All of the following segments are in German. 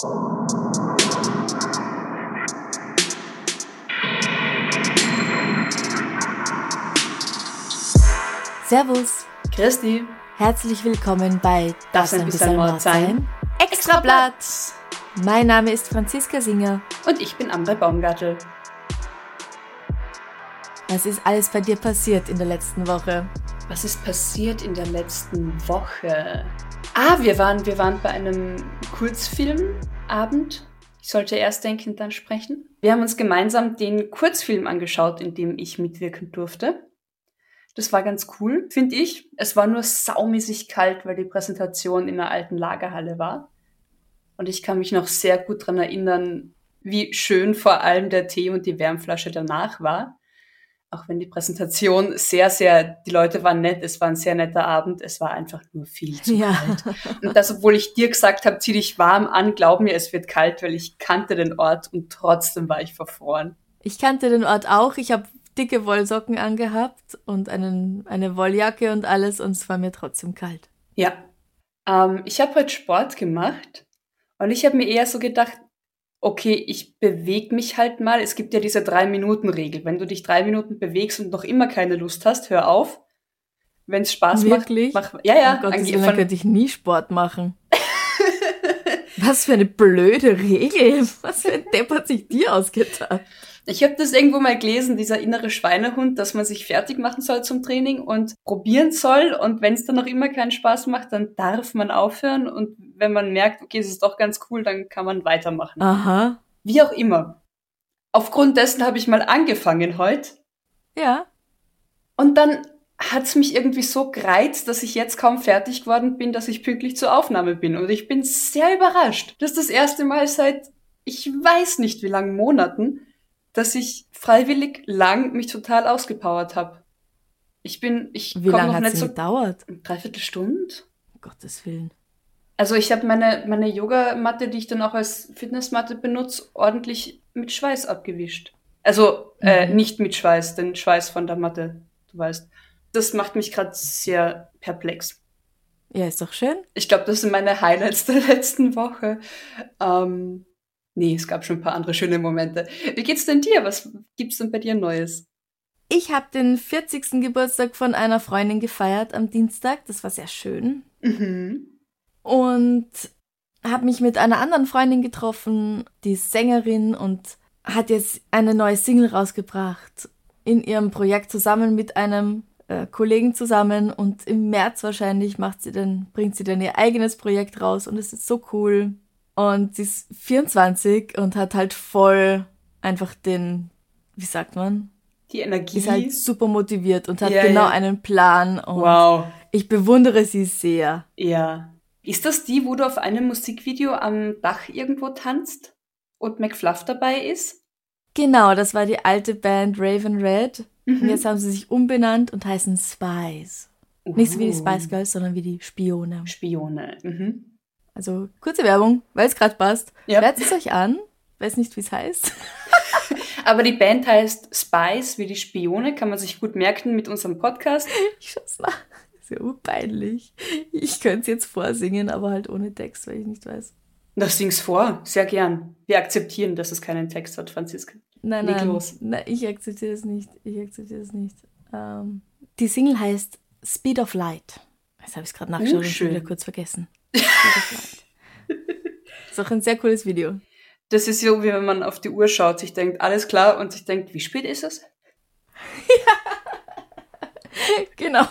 Servus, Christi, herzlich willkommen bei das ein bisschen Mord sein. Extra Platz. Mein Name ist Franziska Singer. Und ich bin Amber Baumgartel. Was ist alles bei dir passiert in der letzten Woche? Was ist passiert in der letzten Woche? Ah, wir waren, wir waren bei einem Kurzfilmabend. Ich sollte erst denken, dann sprechen. Wir haben uns gemeinsam den Kurzfilm angeschaut, in dem ich mitwirken durfte. Das war ganz cool, finde ich. Es war nur saumäßig kalt, weil die Präsentation in einer alten Lagerhalle war. Und ich kann mich noch sehr gut dran erinnern, wie schön vor allem der Tee und die Wärmflasche danach war. Auch wenn die Präsentation sehr, sehr, die Leute waren nett, es war ein sehr netter Abend, es war einfach nur viel zu Ja. kalt. Und das, obwohl ich dir gesagt habe, zieh dich warm an, glaub mir, es wird kalt, weil ich kannte den Ort und trotzdem war ich verfroren. Ich kannte den Ort auch. Ich habe dicke Wollsocken angehabt und einen, eine Wolljacke und alles und es war mir trotzdem kalt. Ja. Ähm, ich habe heute Sport gemacht und ich habe mir eher so gedacht, okay, ich bewege mich halt mal. Es gibt ja diese Drei-Minuten-Regel. Wenn du dich drei Minuten bewegst und noch immer keine Lust hast, hör auf. Wenn es Spaß Wirklich? macht, mach. Ja, ja. ange- Willen, dann von- könnte ich nie Sport machen. Was für eine blöde Regel. Was für ein Depp hat sich die ausgedacht? Ich habe das irgendwo mal gelesen, dieser innere Schweinehund, dass man sich fertig machen soll zum Training und probieren soll. Und wenn es dann noch immer keinen Spaß macht, dann darf man aufhören. Und wenn man merkt, okay, es ist doch ganz cool, dann kann man weitermachen. Aha. Wie auch immer. Aufgrund dessen habe ich mal angefangen heute. Ja. Und dann hat's mich irgendwie so gereizt, dass ich jetzt kaum fertig geworden bin, dass ich pünktlich zur Aufnahme bin. Und ich bin sehr überrascht. Das ist das erste Mal seit, ich weiß nicht wie langen Monaten, dass ich freiwillig lang mich total ausgepowert habe. Ich bin, ich Wie lange hat es so gedauert? dreiviertel Stunde. Um Gottes Willen. Also ich habe meine, meine Yogamatte, die ich dann auch als Fitnessmatte benutze, ordentlich mit Schweiß abgewischt. Also äh, Mhm. nicht mit Schweiß, den Schweiß von der Matte, du weißt. Das macht mich gerade sehr perplex. Ja, ist doch schön. Ich glaube, das sind meine Highlights der letzten Woche. Ähm, nee, es gab schon ein paar andere schöne Momente. Wie geht's denn dir? Was gibt's denn bei dir Neues? Ich habe den 40. Geburtstag von einer Freundin gefeiert am Dienstag. Das war sehr schön. Mhm. Und habe mich mit einer anderen Freundin getroffen, die ist Sängerin und hat jetzt eine neue Single rausgebracht in ihrem Projekt zusammen mit einem äh, Kollegen zusammen und im März wahrscheinlich macht sie dann, bringt sie dann ihr eigenes Projekt raus und es ist so cool. Und sie ist 24 und hat halt voll einfach den, wie sagt man, Die Energie. ist halt super motiviert und hat Ja, genau ja. einen Plan und wow. ich bewundere sie sehr. Ja. Ist das die, wo du auf einem Musikvideo am Dach irgendwo tanzt und McFluff dabei ist? Genau, das war die alte Band Raven Red. Und Mhm. jetzt haben sie sich umbenannt und heißen Spies. Nicht so wie die Uh. Spice Girls, sondern wie die Spione. Spione. Mhm. Also kurze Werbung, weil es gerade passt. Ja. Hört es euch an. Weiß nicht, wie es heißt. Aber die Band heißt Spies wie die Spione, kann man sich gut merken mit unserem Podcast. Ich schaue nach. Ist ja urpeinlich. Ich könnte es jetzt vorsingen, aber halt ohne Text, weil ich nicht weiß. Das sing's vor, sehr gern. Wir akzeptieren, dass es keinen Text hat, Franziska. Nein, Leg nein, los. nein, ich akzeptiere das nicht. Ich akzeptiere das nicht. Ähm, die Single heißt Speed of Light. Jetzt habe ich es gerade nachgeschaut und wieder kurz vergessen. Light. Ist auch ein sehr cooles Video. Das ist so, wie wenn man auf die Uhr schaut, sich denkt, alles klar, und sich denkt, wie spät ist es? Genau.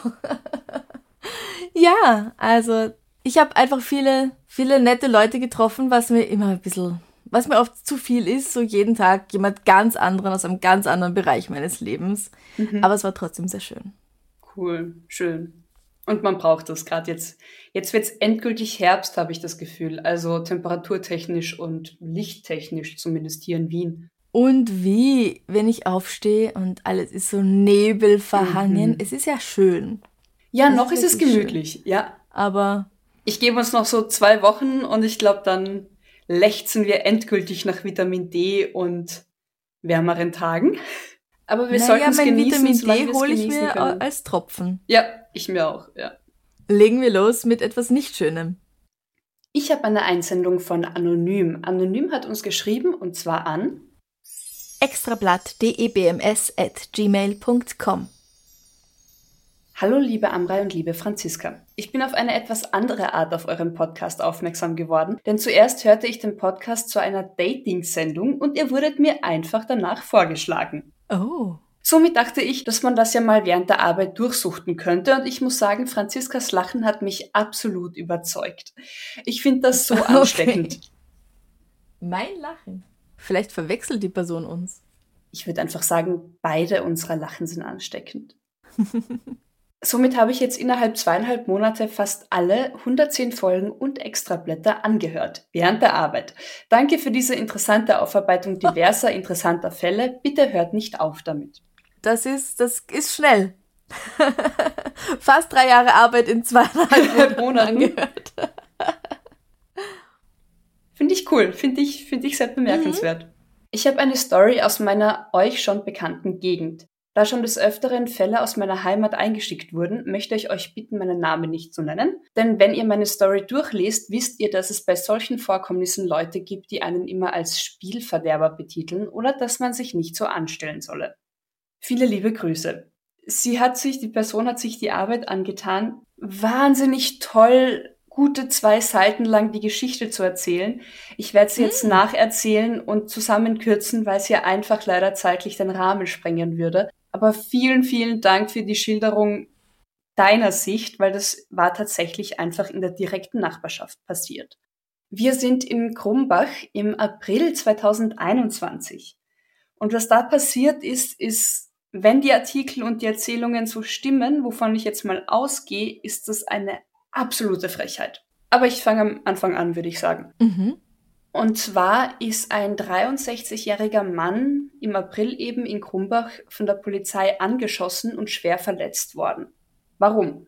ja, also ich habe einfach viele, viele nette Leute getroffen, was mir immer ein bisschen, was mir oft zu viel ist, so jeden Tag jemand ganz anderen aus einem ganz anderen Bereich meines Lebens. Aber es war trotzdem sehr schön. Cool, schön. Und man braucht das gerade jetzt. Jetzt wird's endgültig Herbst, habe ich das Gefühl. Also temperaturtechnisch und lichttechnisch, zumindest hier in Wien. Und wie, wenn ich aufstehe und alles ist so nebelverhangen. Mhm. Es ist ja schön. Ja, Das noch ist ist es gemütlich, ja. Aber Ich gebe uns noch so zwei Wochen und ich glaube, dann lechzen wir endgültig nach Vitamin D und wärmeren Tagen. Aber wir sollten naja, es mein genießen, Vitamin D es hole ich mir können. als Tropfen. Ja, ich mir auch, ja. Legen wir los mit etwas nicht Schönem. Ich habe eine Einsendung von Anonym. Anonym hat uns geschrieben und zwar an extrablatt.debms.gmail.com Hallo liebe Amrei und liebe Franziska. Ich bin auf eine etwas andere Art auf euren Podcast aufmerksam geworden, denn zuerst hörte ich den Podcast zu einer Dating-Sendung und ihr wurdet mir einfach danach vorgeschlagen. Oh. Somit dachte ich, dass man das ja mal während der Arbeit durchsuchten könnte und ich muss sagen, Franziskas Lachen hat mich absolut überzeugt. Ich finde das so Okay. ansteckend. Mein Lachen. Vielleicht verwechselt die Person uns. Ich würde einfach sagen, beide unserer Lachen sind ansteckend. Somit habe ich jetzt innerhalb zweieinhalb Monate fast alle 110 Folgen und Extrablätter angehört, während der Arbeit. Danke für diese interessante Aufarbeitung diverser interessanter Fälle. Bitte hört nicht auf damit. Das ist, das ist schnell. Fast drei Jahre Arbeit in zweieinhalb Monaten Monaten. angehört. Finde ich cool, finde ich, finde ich sehr bemerkenswert. Ich habe eine Story aus meiner euch schon bekannten Gegend. Da schon des Öfteren Fälle aus meiner Heimat eingeschickt wurden, möchte ich euch bitten, meinen Namen nicht zu nennen. Denn wenn ihr meine Story durchlest, wisst ihr, dass es bei solchen Vorkommnissen Leute gibt, die einen immer als Spielverderber betiteln oder dass man sich nicht so anstellen solle. Viele liebe Grüße. Sie hat sich, die Person hat sich die Arbeit angetan, wahnsinnig toll, gute zwei Seiten lang die Geschichte zu erzählen. Ich werde sie jetzt nacherzählen und zusammenkürzen, weil sie ja einfach leider zeitlich den Rahmen sprengen würde. Aber vielen, vielen Dank für die Schilderung deiner Sicht, weil das war tatsächlich einfach in der direkten Nachbarschaft passiert. Wir sind in Krumbach im April 2021. Und was da passiert ist, ist, wenn die Artikel und die Erzählungen so stimmen, wovon ich jetzt mal ausgehe, ist das eine absolute Frechheit. Aber ich fange am Anfang an, würde ich sagen. Mhm. Und zwar ist ein 63-jähriger Mann im April eben in Krumbach von der Polizei angeschossen und schwer verletzt worden. Warum?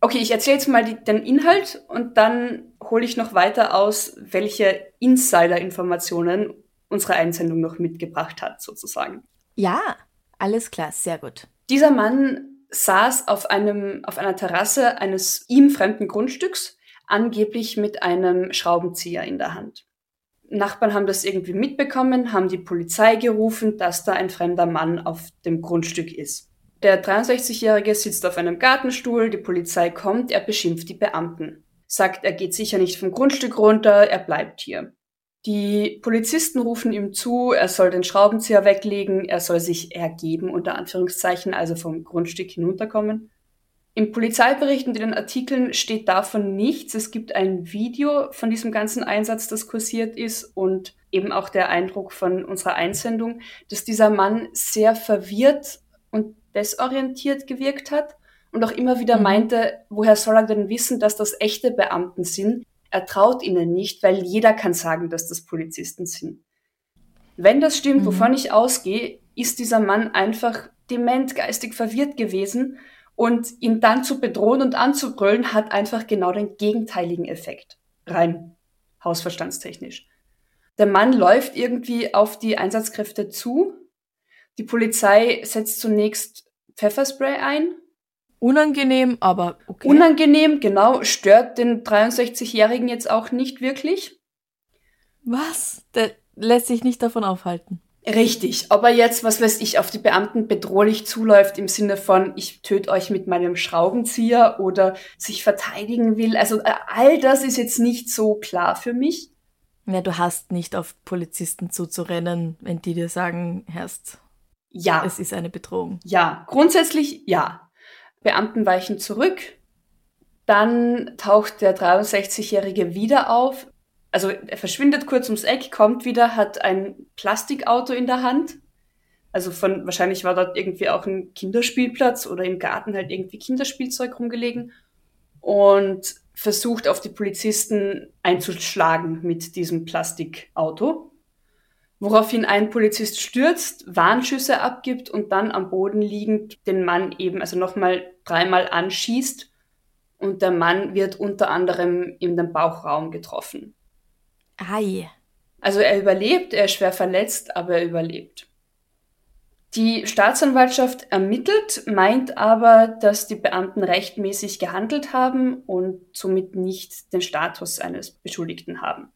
Okay, ich erzähle jetzt mal die, den Inhalt und dann hole ich noch weiter aus, welche Insider-Informationen unsere Einsendung noch mitgebracht hat, sozusagen. Ja, alles klar, sehr gut. Dieser Mann saß auf einem, auf einer Terrasse eines ihm fremden Grundstücks, angeblich mit einem Schraubenzieher in der Hand. Nachbarn haben das irgendwie mitbekommen, haben die Polizei gerufen, dass da ein fremder Mann auf dem Grundstück ist. Der 63-Jährige sitzt auf einem Gartenstuhl, die Polizei kommt, er beschimpft die Beamten. Sagt, er geht sicher nicht vom Grundstück runter, er bleibt hier. Die Polizisten rufen ihm zu, er soll den Schraubenzieher weglegen, er soll sich ergeben, unter Anführungszeichen, also vom Grundstück hinunterkommen. Im Polizeibericht und in den Artikeln steht davon nichts. Es gibt ein Video von diesem ganzen Einsatz, das kursiert ist und eben auch der Eindruck von unserer Einsendung, dass dieser Mann sehr verwirrt und desorientiert gewirkt hat und auch immer wieder Mhm. meinte, woher soll er denn wissen, dass das echte Beamten sind? Er traut ihnen nicht, weil jeder kann sagen, dass das Polizisten sind. Wenn das stimmt, Mhm. wovon ich ausgehe, ist dieser Mann einfach dement geistig verwirrt gewesen und ihn dann zu bedrohen und anzubrüllen, hat einfach genau den gegenteiligen Effekt. Rein hausverstandstechnisch. Der Mann läuft irgendwie auf die Einsatzkräfte zu. Die Polizei setzt zunächst Pfefferspray ein. Unangenehm, aber okay. Unangenehm, genau, stört den 63-Jährigen jetzt auch nicht wirklich. Was? Der lässt sich nicht davon aufhalten. Richtig, ob er jetzt, was weiß ich, auf die Beamten bedrohlich zuläuft im Sinne von, ich töte euch mit meinem Schraubenzieher oder sich verteidigen will. Also äh, all das ist jetzt nicht so klar für mich. Ja, du hast nicht auf Polizisten zuzurennen, wenn die dir sagen, Herrst, Ja, es ist eine Bedrohung. ja, grundsätzlich ja. Beamten weichen zurück. Dann taucht der 63-Jährige wieder auf. Also er verschwindet kurz ums Eck, kommt wieder, hat ein Plastikauto in der Hand. Also von wahrscheinlich war dort irgendwie auch ein Kinderspielplatz oder im Garten halt irgendwie Kinderspielzeug rumgelegen und versucht auf die Polizisten einzuschlagen mit diesem Plastikauto. Woraufhin ein Polizist stürzt, Warnschüsse abgibt und dann am Boden liegend den Mann eben, also nochmal dreimal anschießt. Und der Mann wird unter anderem in den Bauchraum getroffen. Ei. Also er überlebt, er ist schwer verletzt, aber er überlebt. Die Staatsanwaltschaft ermittelt, meint aber, dass die Beamten rechtmäßig gehandelt haben und somit nicht den Status eines Beschuldigten haben.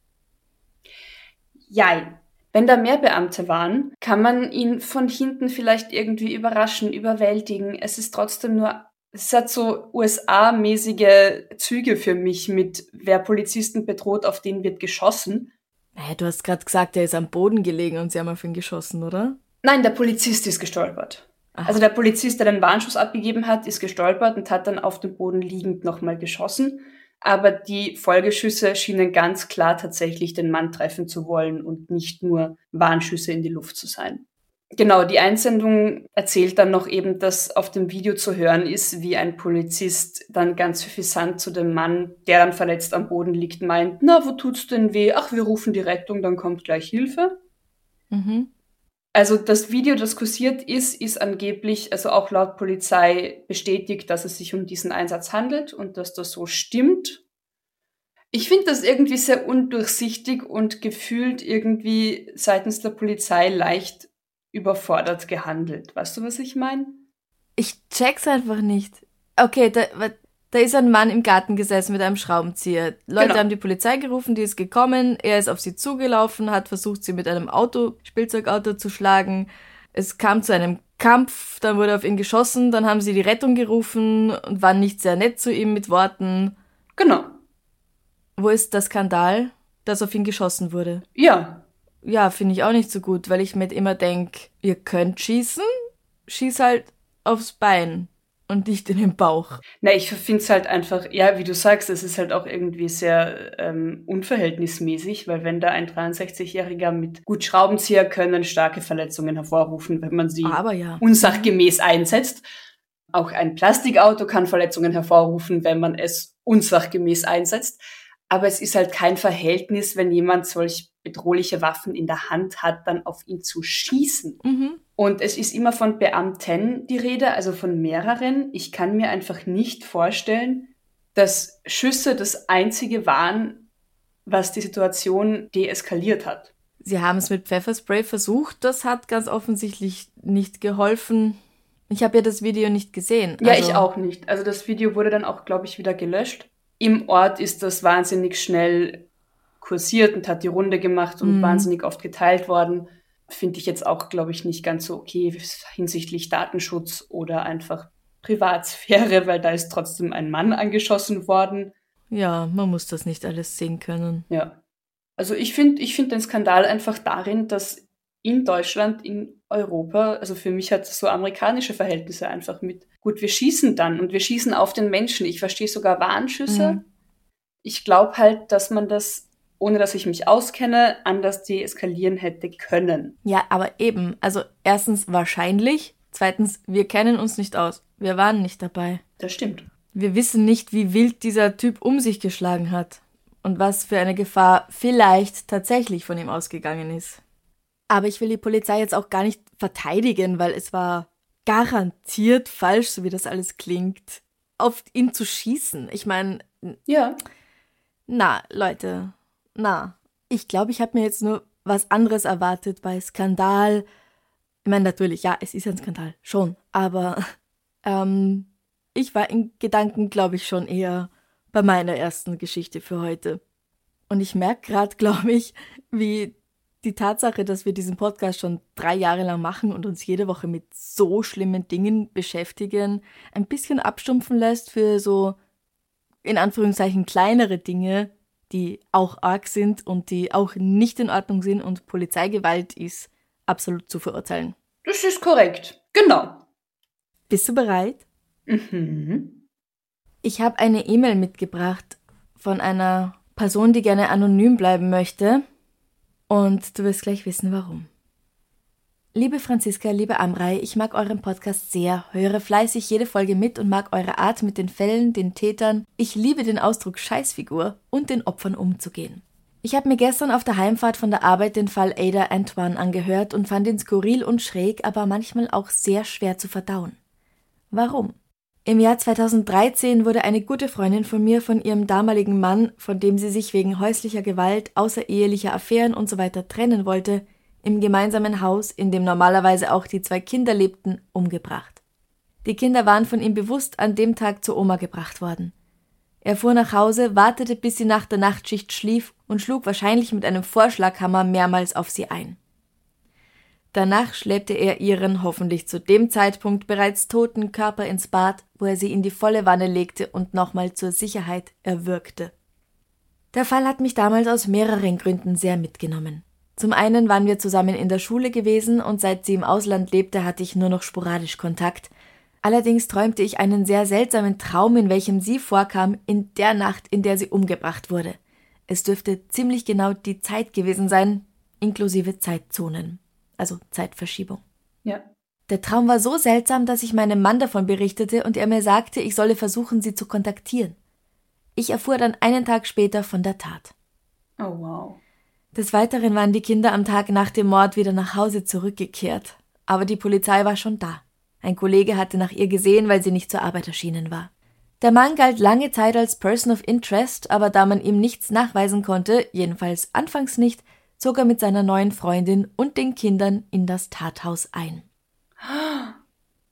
Jein. Wenn da mehr Beamte waren, kann man ihn von hinten vielleicht irgendwie überraschen, überwältigen. Es ist trotzdem nur, es hat so USA-mäßige Züge für mich mit, wer Polizisten bedroht, auf den wird geschossen. Naja, du hast gerade gesagt, er ist am Boden gelegen und sie haben auf ihn geschossen, oder? Nein, der Polizist ist gestolpert. Ach. Also der Polizist, der den Warnschuss abgegeben hat, ist gestolpert und hat dann auf dem Boden liegend nochmal geschossen. Aber die Folgeschüsse schienen ganz klar tatsächlich den Mann treffen zu wollen und nicht nur Warnschüsse in die Luft zu sein. Genau, die Einsendung erzählt dann noch eben, dass auf dem Video zu hören ist, wie ein Polizist dann ganz suffisant zu dem Mann, der dann verletzt am Boden liegt, meint, na, wo tut's denn weh? Ach, wir rufen die Rettung, dann kommt gleich Hilfe. Mhm. Also das Video, das kursiert ist, ist angeblich, also auch laut Polizei bestätigt, dass es sich um diesen Einsatz handelt und dass das so stimmt. Ich finde das irgendwie sehr undurchsichtig und gefühlt irgendwie seitens der Polizei leicht überfordert gehandelt. Weißt du, was ich meine? Ich check's einfach nicht. Okay, da, da ist ein Mann im Garten gesessen mit einem Schraubenzieher. Leute genau. haben die Polizei gerufen, die ist gekommen. Er ist auf sie zugelaufen, hat versucht, sie mit einem Auto, Spielzeugauto zu schlagen. Es kam zu einem Kampf, dann wurde auf ihn geschossen, dann haben sie die Rettung gerufen und waren nicht sehr nett zu ihm mit Worten. Genau. Wo ist der Skandal, dass auf ihn geschossen wurde? Ja. Ja, finde ich auch nicht so gut, weil ich mir immer denke, ihr könnt schießen, schieß halt aufs Bein und nicht in den Bauch. Na, ich finde es halt einfach, ja, wie du sagst, es ist halt auch irgendwie sehr ähm, unverhältnismäßig, weil wenn da ein 63-Jähriger mit gut Schraubenzieher können starke Verletzungen hervorrufen, wenn man sie ja. unsachgemäß einsetzt. Auch ein Plastikauto kann Verletzungen hervorrufen, wenn man es unsachgemäß einsetzt. Aber es ist halt kein Verhältnis, wenn jemand solch bedrohliche Waffen in der Hand hat, dann auf ihn zu schießen. Mhm. Und es ist immer von Beamten die Rede, also von mehreren. Ich kann mir einfach nicht vorstellen, dass Schüsse das einzige waren, was die Situation deeskaliert hat. Sie haben es mit Pfefferspray versucht, das hat ganz offensichtlich nicht geholfen. Ich habe ja das Video nicht gesehen. Ja, ich also auch nicht. Also das Video wurde dann auch, glaube ich, wieder gelöscht. Im Ort ist das wahnsinnig schnell kursiert und hat die Runde gemacht und mhm. wahnsinnig oft geteilt worden finde ich jetzt auch, glaube ich, nicht ganz so okay hinsichtlich Datenschutz oder einfach Privatsphäre, weil da ist trotzdem ein Mann angeschossen worden. Ja, man muss das nicht alles sehen können. Ja. Also ich finde ich finde den Skandal einfach darin, dass in Deutschland, in Europa, also für mich hat es so amerikanische Verhältnisse einfach mit. Gut, wir schießen dann und wir schießen auf den Menschen. Ich verstehe sogar Warnschüsse. Mhm. Ich glaube halt, dass man das ohne dass ich mich auskenne, anders deeskalieren hätte können. Ja, aber eben, also erstens wahrscheinlich, zweitens, wir kennen uns nicht aus. Wir waren nicht dabei. Das stimmt. Wir wissen nicht, wie wild dieser Typ um sich geschlagen hat und was für eine Gefahr vielleicht tatsächlich von ihm ausgegangen ist. Aber ich will die Polizei jetzt auch gar nicht verteidigen, weil es war garantiert falsch, so wie das alles klingt, auf ihn zu schießen. Ich meine, ja. Na, Leute, na, ich glaube, ich habe mir jetzt nur was anderes erwartet bei Skandal. Ich meine, natürlich, ja, es ist ein Skandal, schon. Aber ähm, ich war in Gedanken, glaube ich, schon eher bei meiner ersten Geschichte für heute. Und ich merke gerade, glaube ich, wie die Tatsache, dass wir diesen Podcast schon drei Jahre lang machen und uns jede Woche mit so schlimmen Dingen beschäftigen, ein bisschen abstumpfen lässt für so in Anführungszeichen kleinere Dinge, die auch arg sind und die auch nicht in Ordnung sind und Polizeigewalt ist absolut zu verurteilen. Das ist korrekt. Genau. Bist du bereit? Mhm. Ich habe eine E-Mail mitgebracht von einer Person, die gerne anonym bleiben möchte. Und du wirst gleich wissen, warum. Liebe Franziska, liebe Amrei, ich mag euren Podcast sehr, höre fleißig jede Folge mit und mag eure Art mit den Fällen, den Tätern. Ich liebe den Ausdruck Scheißfigur und den Opfern umzugehen. Ich habe mir gestern auf der Heimfahrt von der Arbeit den Fall Ada Antoine angehört und fand ihn skurril und schräg, aber manchmal auch sehr schwer zu verdauen. Warum? Im Jahr 2013 wurde eine gute Freundin von mir von ihrem damaligen Mann, von dem sie sich wegen häuslicher Gewalt, außerehelicher Affären usw. So trennen wollte, im gemeinsamen Haus, in dem normalerweise auch die zwei Kinder lebten, umgebracht. Die Kinder waren von ihm bewusst an dem Tag zur Oma gebracht worden. Er fuhr nach Hause, wartete, bis sie nach der Nachtschicht schlief und schlug wahrscheinlich mit einem Vorschlaghammer mehrmals auf sie ein. Danach schleppte er ihren hoffentlich zu dem Zeitpunkt bereits toten Körper ins Bad, wo er sie in die volle Wanne legte und nochmal zur Sicherheit erwürgte. Der Fall hat mich damals aus mehreren Gründen sehr mitgenommen. Zum einen waren wir zusammen in der Schule gewesen und seit sie im Ausland lebte, hatte ich nur noch sporadisch Kontakt. Allerdings träumte ich einen sehr seltsamen Traum, in welchem sie vorkam, in der Nacht, in der sie umgebracht wurde. Es dürfte ziemlich genau die Zeit gewesen sein, inklusive Zeitzonen, also Zeitverschiebung. Ja. Der Traum war so seltsam, dass ich meinem Mann davon berichtete und er mir sagte, ich solle versuchen, sie zu kontaktieren. Ich erfuhr dann einen Tag später von der Tat. Oh wow. Des Weiteren waren die Kinder am Tag nach dem Mord wieder nach Hause zurückgekehrt. Aber die Polizei war schon da. Ein Kollege hatte nach ihr gesehen, weil sie nicht zur Arbeit erschienen war. Der Mann galt lange Zeit als Person of Interest, aber da man ihm nichts nachweisen konnte, jedenfalls anfangs nicht, zog er mit seiner neuen Freundin und den Kindern in das Tathaus ein.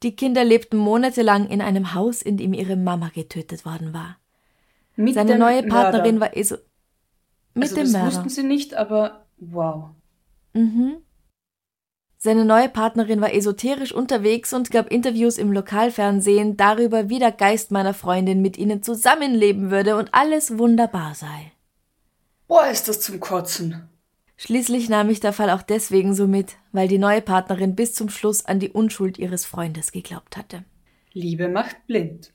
Die Kinder lebten monatelang in einem Haus, in dem ihre Mama getötet worden war. Mit Seine neue Partnerin Mörder. war eso mit also dem das Mörder. wussten sie nicht, aber wow. Mhm. Seine neue Partnerin war esoterisch unterwegs und gab Interviews im Lokalfernsehen darüber, wie der Geist meiner Freundin mit ihnen zusammenleben würde und alles wunderbar sei. Boah, ist das zum Kotzen. Schließlich nahm ich der Fall auch deswegen so mit, weil die neue Partnerin bis zum Schluss an die Unschuld ihres Freundes geglaubt hatte. Liebe macht blind.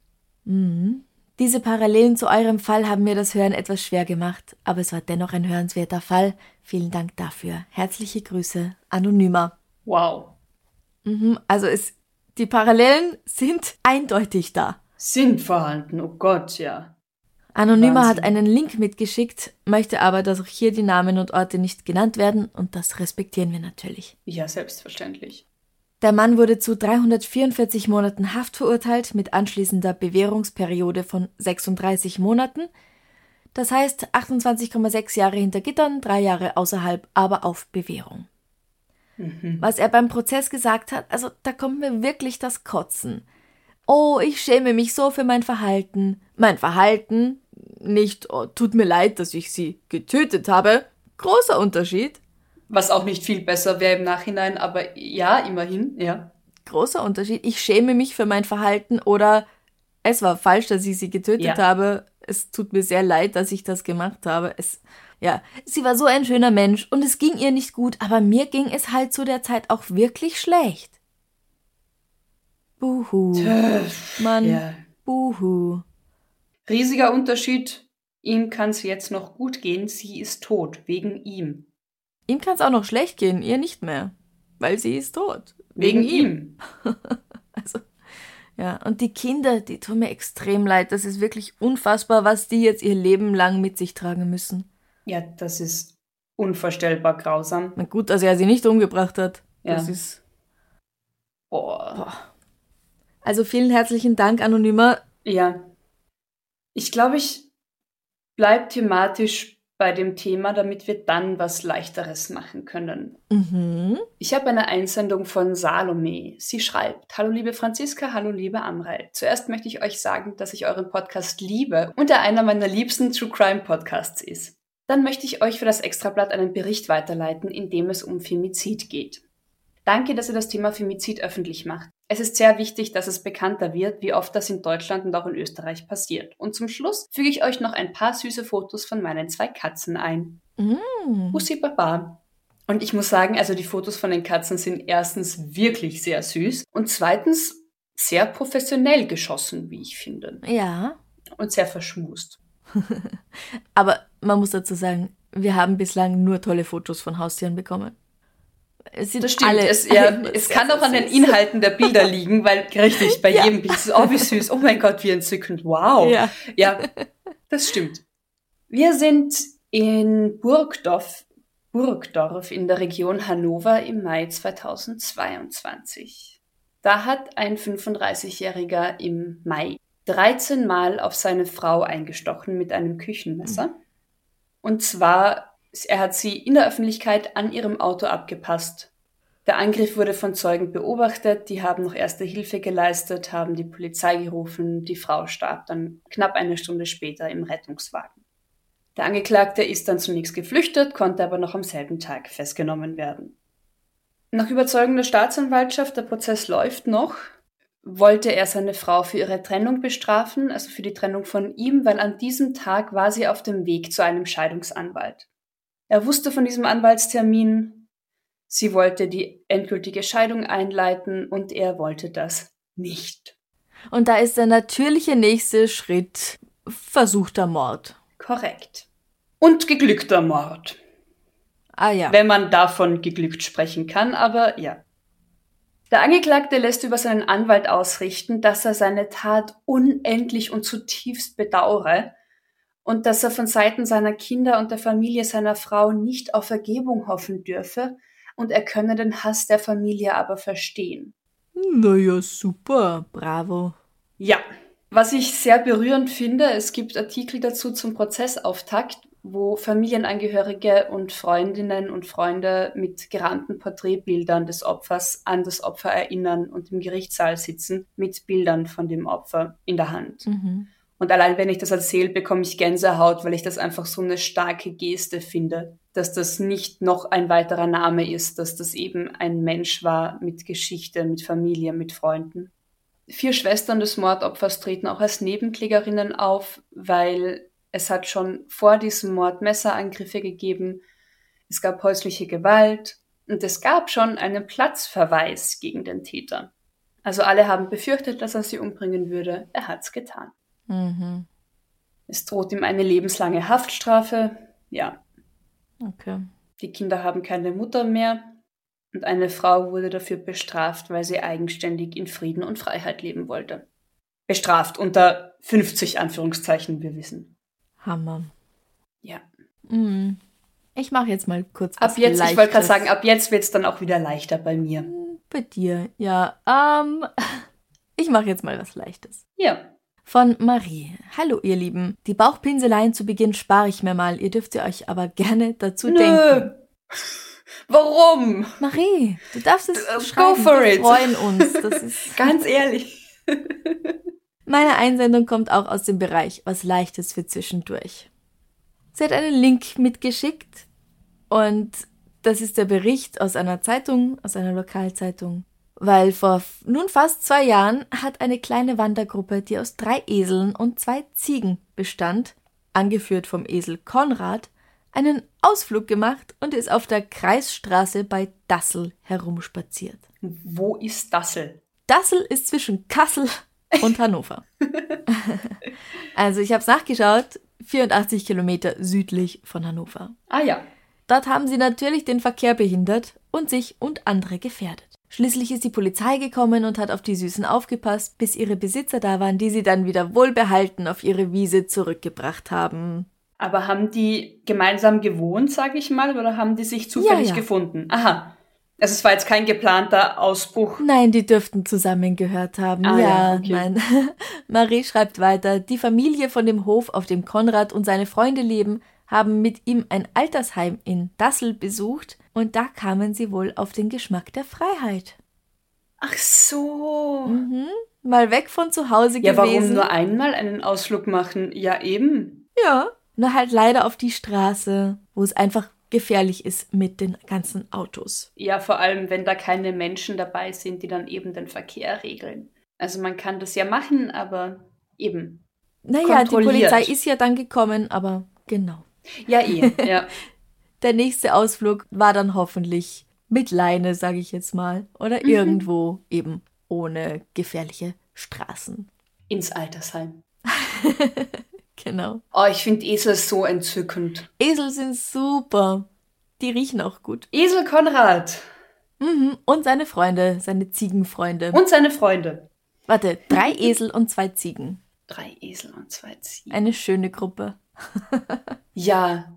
Diese Parallelen zu eurem Fall haben mir das Hören etwas schwer gemacht, aber es war dennoch ein hörenswerter Fall. Vielen Dank dafür. Herzliche Grüße, Anonymer. Wow. Mhm, also es, die Parallelen sind eindeutig da. Sind vorhanden, oh Gott, ja. Anonymer Wahnsinn. hat einen Link mitgeschickt, möchte aber, dass auch hier die Namen und Orte nicht genannt werden und das respektieren wir natürlich. Ja, selbstverständlich. Der Mann wurde zu 344 Monaten Haft verurteilt mit anschließender Bewährungsperiode von 36 Monaten. Das heißt 28,6 Jahre hinter Gittern, drei Jahre außerhalb, aber auf Bewährung. Was er beim Prozess gesagt hat, also da kommt mir wirklich das Kotzen. Oh, ich schäme mich so für mein Verhalten. Mein Verhalten? Nicht, oh, tut mir leid, dass ich sie getötet habe. Großer Unterschied. Was auch nicht viel besser wäre im Nachhinein, aber ja, immerhin, ja. großer Unterschied. Ich schäme mich für mein Verhalten oder es war falsch, dass ich sie getötet Ja. habe. Es tut mir sehr leid, dass ich das gemacht habe. Es, ja, sie war so ein schöner Mensch und es ging ihr nicht gut, aber mir ging es halt zu der Zeit auch wirklich schlecht. Buhu. Mann, Ja. buhu. Riesiger Unterschied. Ihm kann es jetzt noch gut gehen. Sie ist tot. Wegen ihm. Ihm kann es auch noch schlecht gehen, ihr nicht mehr. Weil sie ist tot. Wegen, ihm. Also, ja, und die Kinder, die tun mir extrem leid. Das ist wirklich unfassbar, was die jetzt ihr Leben lang mit sich tragen müssen. Ja, das ist unvorstellbar grausam. Na gut, dass er sie nicht umgebracht hat. Ja. Das ist. Boah. Also vielen herzlichen Dank, Anonymer. Ja. Ich glaube, ich bleib thematisch bei dem Thema, damit wir dann was Leichteres machen können. Mhm. Ich habe eine Einsendung von Salome. Sie schreibt, Hallo liebe Franziska, hallo liebe Amrei. Zuerst möchte ich euch sagen, dass ich euren Podcast liebe und er einer meiner liebsten True Crime Podcasts ist. Dann möchte ich euch für das Extrablatt einen Bericht weiterleiten, in dem es um Femizid geht. Danke, dass ihr das Thema Femizid öffentlich macht. Es ist sehr wichtig, dass es bekannter wird, wie oft das in Deutschland und auch in Österreich passiert. Und zum Schluss füge ich euch noch ein paar süße Fotos von meinen zwei Katzen ein. Mm. Bussi Baba. Und ich muss sagen, also die Fotos von den Katzen sind erstens wirklich sehr süß und zweitens sehr professionell geschossen, wie ich finde. Ja. Und sehr verschmust. Aber man muss dazu sagen, wir haben bislang nur tolle Fotos von Haustieren bekommen. Es sind Das stimmt. alle. es ja, alle es kann auch an den. Inhalten der Bilder liegen, weil richtig, bei Ja. jedem Bild ist es, oh, wie süß, oh mein Gott, wie entzückend, wow. Ja. Ja, das stimmt. Wir sind in Burgdorf, Burgdorf in der Region Hannover im Mai 2022. Da hat ein 35-Jähriger im Mai 13 Mal auf seine Frau eingestochen mit einem Küchenmesser. Und zwar, er hat sie in der Öffentlichkeit an ihrem Auto abgepasst. Der Angriff wurde von Zeugen beobachtet, die haben noch erste Hilfe geleistet, haben die Polizei gerufen, die Frau starb dann knapp eine Stunde später im Rettungswagen. Der Angeklagte ist dann zunächst geflüchtet, konnte aber noch am selben Tag festgenommen werden. Nach Überzeugung der Staatsanwaltschaft, der Prozess läuft noch, wollte er seine Frau für ihre Trennung bestrafen, also für die Trennung von ihm, weil an diesem Tag war sie auf dem Weg zu einem Scheidungsanwalt. Er wusste von diesem Anwaltstermin, sie wollte die endgültige Scheidung einleiten und er wollte das nicht. Und da ist der natürliche nächste Schritt versuchter Mord. Korrekt. Und geglückter Mord. Ah ja. wenn man davon geglückt sprechen kann, aber ja. Der Angeklagte lässt über seinen Anwalt ausrichten, dass er seine Tat unendlich und zutiefst bedauere und dass er von Seiten seiner Kinder und der Familie seiner Frau nicht auf Vergebung hoffen dürfe und er könne den Hass der Familie aber verstehen. Naja, super. Bravo. Ja, was ich sehr berührend finde, es gibt Artikel dazu zum Prozessauftakt, wo Familienangehörige und Freundinnen und Freunde mit gerahmten Porträtbildern des Opfers an das Opfer erinnern und im Gerichtssaal sitzen mit Bildern von dem Opfer in der Hand. Mhm. Und allein wenn ich das erzähle, bekomme ich Gänsehaut, weil ich das einfach so eine starke Geste finde, dass das nicht noch ein weiterer Name ist, dass das eben ein Mensch war mit Geschichte, mit Familie, mit Freunden. Vier Schwestern des Mordopfers treten auch als Nebenklägerinnen auf, weil es hat schon vor diesem Mord Messerangriffe gegeben, es gab häusliche Gewalt und es gab schon einen Platzverweis gegen den Täter. Also alle haben befürchtet, dass er sie umbringen würde. Er hat's getan. Mhm. Es droht ihm eine lebenslange Haftstrafe. Ja, Okay. die Kinder haben keine Mutter mehr. Und eine Frau wurde dafür bestraft, weil sie eigenständig in Frieden und Freiheit leben wollte. Bestraft unter 50 Anführungszeichen, wir wissen. Hammer. Ja. Mhm. Ich mache jetzt mal kurz was Ab jetzt, ich wollte gerade Leichtes. sagen, ab jetzt wird's dann auch wieder leichter bei mir. Bei dir, ja. Ähm, ich mache jetzt mal was Leichtes. Ja. Von Marie. Hallo, ihr Lieben. Die Bauchpinseleien zu Beginn spare ich mir mal. Ihr dürft ihr euch aber gerne dazu denken. Nö. Warum? Marie, du darfst es Äh, go schreiben. for Wir it. freuen uns. Das ist Ganz ehrlich. Meine Einsendung kommt auch aus dem Bereich was Leichtes für zwischendurch. Sie hat einen Link mitgeschickt und das ist der Bericht aus einer Zeitung, aus einer Lokalzeitung. Weil vor nun fast zwei Jahren hat eine kleine Wandergruppe, die aus drei Eseln und zwei Ziegen bestand, angeführt vom Esel Konrad, einen Ausflug gemacht und ist auf der Kreisstraße bei Dassel herumspaziert. Wo ist Dassel? Dassel ist zwischen Kassel und Hannover. also ich habe es nachgeschaut, 84 Kilometer südlich von Hannover. Ah ja. Dort haben sie natürlich den Verkehr behindert und sich und andere gefährdet. Schließlich ist die Polizei gekommen und hat auf die Süßen aufgepasst, bis ihre Besitzer da waren, die sie dann wieder wohlbehalten auf ihre Wiese zurückgebracht haben. Aber haben die gemeinsam gewohnt, sage ich mal, oder haben die sich zufällig ja. gefunden? Aha. Also es war jetzt kein geplanter Ausbruch. Nein, die dürften zusammengehört haben. Ah, ja, ja, okay. nein. Marie schreibt weiter, die Familie von dem Hof, auf dem Konrad und seine Freunde leben, haben mit ihm ein Altersheim in Dassel besucht und da kamen sie wohl auf den Geschmack der Freiheit. Ach so. Mal weg von zu Hause Ja, warum gewesen. nur einmal einen Ausflug machen? Ja, eben. Ja, nur halt leider auf die Straße, wo es einfach gefährlich ist mit den ganzen Autos. Ja, vor allem, wenn da keine Menschen dabei sind, die dann eben den Verkehr regeln. Also man kann das ja machen, aber eben. Naja, die. Polizei ist ja dann gekommen, aber genau. Ja, eh. ja. Der nächste Ausflug war dann hoffentlich mit Leine, sage ich jetzt mal, oder Mhm. irgendwo eben ohne gefährliche Straßen. Ins Altersheim. Genau. Oh, ich finde Esel so entzückend. Esel sind super. Die riechen auch gut. Esel Konrad. Mhm. Und seine Freunde, seine Ziegenfreunde. Und seine Freunde. Warte, drei Esel und zwei Ziegen. Drei Esel und zwei Ziegen. Eine schöne Gruppe. ja,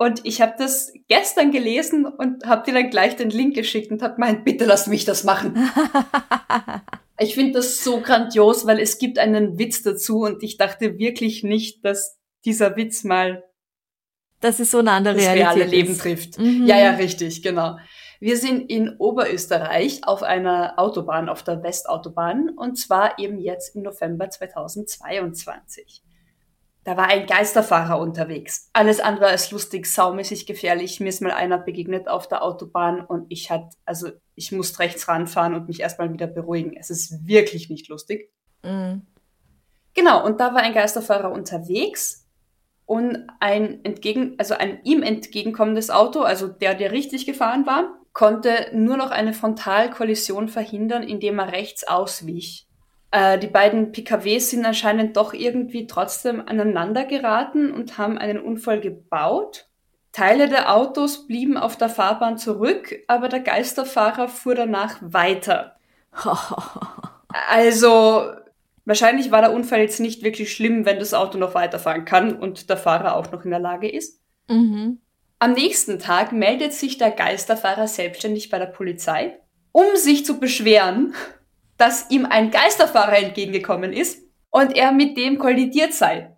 Und ich habe das gestern gelesen und habe dir dann gleich den Link geschickt und habe gemeint, bitte lass mich das machen. ich finde das so grandios, weil es gibt einen Witz dazu und ich dachte wirklich nicht, dass dieser Witz mal Das ist so eine andere das Realität. reale Leben ist. trifft. Mhm. Ja, ja, richtig, genau. Wir sind in Oberösterreich auf einer Autobahn, auf der Westautobahn, und zwar eben jetzt im November 2022. Da war ein Geisterfahrer unterwegs. Alles andere als lustig, saumäßig gefährlich. Mir ist mal einer begegnet auf der Autobahn und ich hat, also ich musste rechts ranfahren und mich erstmal wieder beruhigen. Es ist wirklich nicht lustig. Mhm. Genau, und da war ein Geisterfahrer unterwegs und ein entgegen, also ein ihm entgegenkommendes Auto, also der, der richtig gefahren war, konnte nur noch eine Frontalkollision verhindern, indem er rechts auswich. Äh, die beiden PKWs sind anscheinend doch irgendwie trotzdem aneinander geraten und haben einen Unfall gebaut. Teile der Autos blieben auf der Fahrbahn zurück, aber der Geisterfahrer fuhr danach weiter. Also wahrscheinlich war der Unfall jetzt nicht wirklich schlimm, wenn das Auto noch weiterfahren kann und der Fahrer auch noch in der Lage ist. Mhm. Am nächsten Tag meldet sich der Geisterfahrer selbstständig bei der Polizei, um sich zu beschweren, dass ihm ein Geisterfahrer entgegengekommen ist und er mit dem kollidiert sei.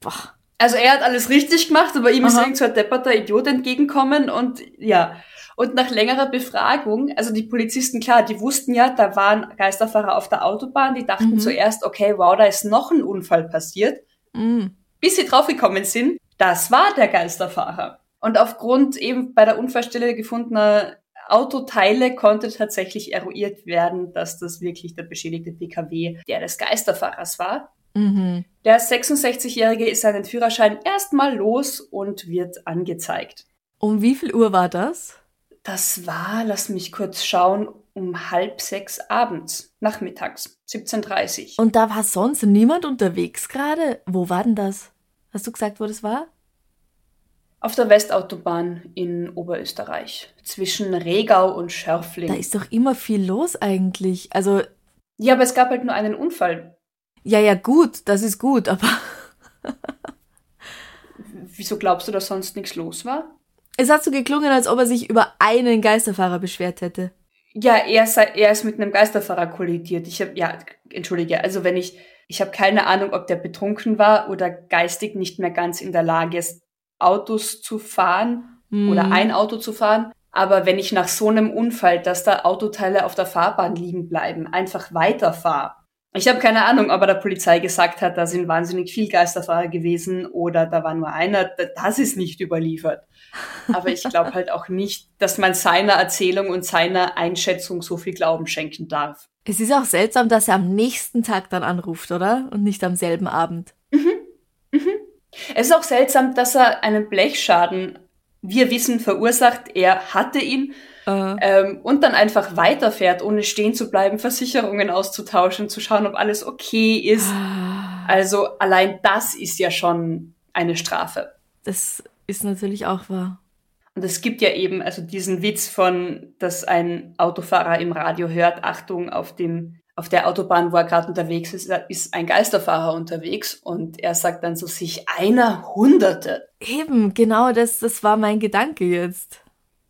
Boah. Also er hat alles richtig gemacht, aber ihm ist Aha. irgend so ein depperter Idiot entgegenkommen und ja. Und nach längerer Befragung, also die Polizisten, klar, die wussten ja, da waren Geisterfahrer auf der Autobahn, die dachten Mhm. zuerst, okay, wow, da ist noch ein Unfall passiert Mhm. bis sie draufgekommen sind, das war der Geisterfahrer. Und aufgrund eben bei der Unfallstelle gefundener Autoteile konnte tatsächlich eruiert werden, dass das wirklich der beschädigte PKW der des Geisterfahrers war. Mhm. Der 66-Jährige ist seinen Führerschein erstmal los und wird angezeigt. Um wie viel Uhr war das? Das war, lass mich kurz schauen, um halb sechs abends, nachmittags, 17.30 Und da war sonst niemand unterwegs gerade? Wo war denn das? Hast du gesagt, wo das war? Auf der Westautobahn in Oberösterreich, zwischen Regau und Schörfling. Da ist doch immer viel los eigentlich. Also, Ja, aber es gab halt nur einen Unfall. ja, ja, gut, das ist gut, aber Wieso glaubst du, dass sonst nichts los war? es hat so geklungen, als ob er sich über einen Geisterfahrer beschwert hätte. Ja, er, sei, er ist mit einem Geisterfahrer kollidiert. Ich habe, ja, entschuldige, also wenn ich, ich habe keine Ahnung, ob der betrunken war oder geistig nicht mehr ganz in der Lage ist, Autos zu fahren Hm. oder ein Auto zu fahren. Aber wenn ich nach so einem Unfall, dass da Autoteile auf der Fahrbahn liegen bleiben, einfach weiterfahre. Ich habe keine Ahnung, ob er der Polizei gesagt hat, da sind wahnsinnig viel Geisterfahrer gewesen oder da war nur einer. Das ist nicht überliefert. Aber ich glaube halt auch nicht, dass man seiner Erzählung und seiner Einschätzung so viel Glauben schenken darf. Es ist auch seltsam, dass er am nächsten Tag dann anruft, oder? Und nicht am selben Abend. Es ist auch seltsam, dass er einen Blechschaden, wir wissen, verursacht. Er hatte ihn Äh, ähm, und dann einfach weiterfährt, ohne stehen zu bleiben, Versicherungen auszutauschen, zu schauen, ob alles okay ist. Also allein das ist ja schon eine Strafe. das ist natürlich auch wahr. Und es gibt ja eben also diesen Witz von, dass ein Autofahrer im Radio hört, Achtung, auf dem auf der Autobahn, wo er gerade unterwegs ist, ist ein Geisterfahrer unterwegs und er sagt dann so sich einer Hunderte. Eben, genau das, das war mein Gedanke jetzt.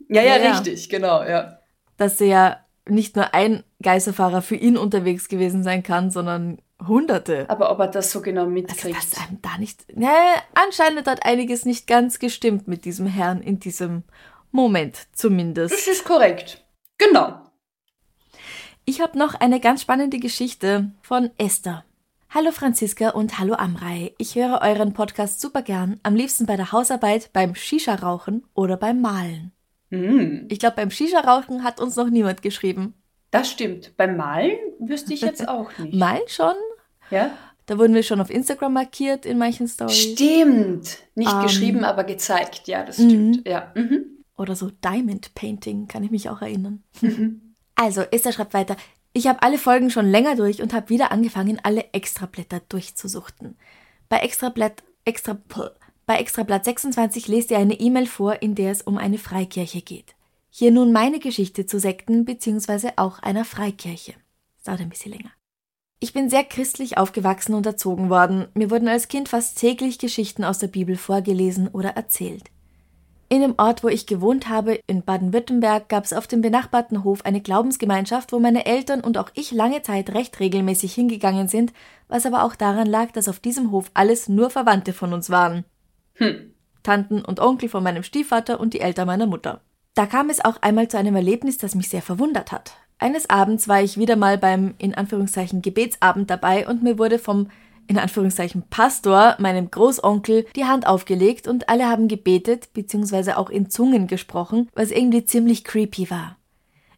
Ja, ja, ja, richtig, genau, ja. Dass er ja nicht nur ein Geisterfahrer für ihn unterwegs gewesen sein kann, sondern Hunderte. Aber ob er das so genau mitkriegt. Also, dass einem da nicht. Ne, anscheinend hat einiges nicht ganz gestimmt mit diesem Herrn in diesem Moment zumindest. Das ist korrekt. Genau. Ich habe noch eine ganz spannende Geschichte von Esther. Hallo Franziska und hallo Amrei. Ich höre euren Podcast super gern, am liebsten bei der Hausarbeit, beim Shisha-Rauchen oder beim Malen. Mm. Ich glaube, beim Shisha-Rauchen hat uns noch niemand geschrieben. Das stimmt. Beim Malen wüsste ich jetzt auch nicht. Malen schon? Ja. Da wurden wir schon auf Instagram markiert in manchen Stories. Stimmt. Nicht Ähm. geschrieben, aber gezeigt. Ja, das stimmt. Ja. Mhm. Oder so Diamond Painting, kann ich mich auch erinnern. Mhm. Also, Esther schreibt weiter. Ich habe alle Folgen schon länger durch und habe wieder angefangen, alle Extrablätter durchzusuchten. Bei Extrablatt, Extra, bei Extrablatt 26 lest ihr eine E-Mail vor, in der es um eine Freikirche geht. Hier nun meine Geschichte zu Sekten bzw. auch einer Freikirche. Das dauert ein bisschen länger. Ich bin sehr christlich aufgewachsen und erzogen worden. Mir wurden als Kind fast täglich Geschichten aus der Bibel vorgelesen oder erzählt. In dem Ort, wo ich gewohnt habe, in Baden-Württemberg, gab es auf dem benachbarten Hof eine Glaubensgemeinschaft, wo meine Eltern und auch ich lange Zeit recht regelmäßig hingegangen sind, was aber auch daran lag, dass auf diesem Hof alles nur Verwandte von uns waren. Hm. Tanten und Onkel von meinem Stiefvater und die Eltern meiner Mutter. Da kam es auch einmal zu einem Erlebnis, das mich sehr verwundert hat. Eines Abends war ich wieder mal beim in Anführungszeichen Gebetsabend dabei und mir wurde vom in Anführungszeichen Pastor, meinem Großonkel, die Hand aufgelegt und alle haben gebetet bzw. auch in Zungen gesprochen, was irgendwie ziemlich creepy war.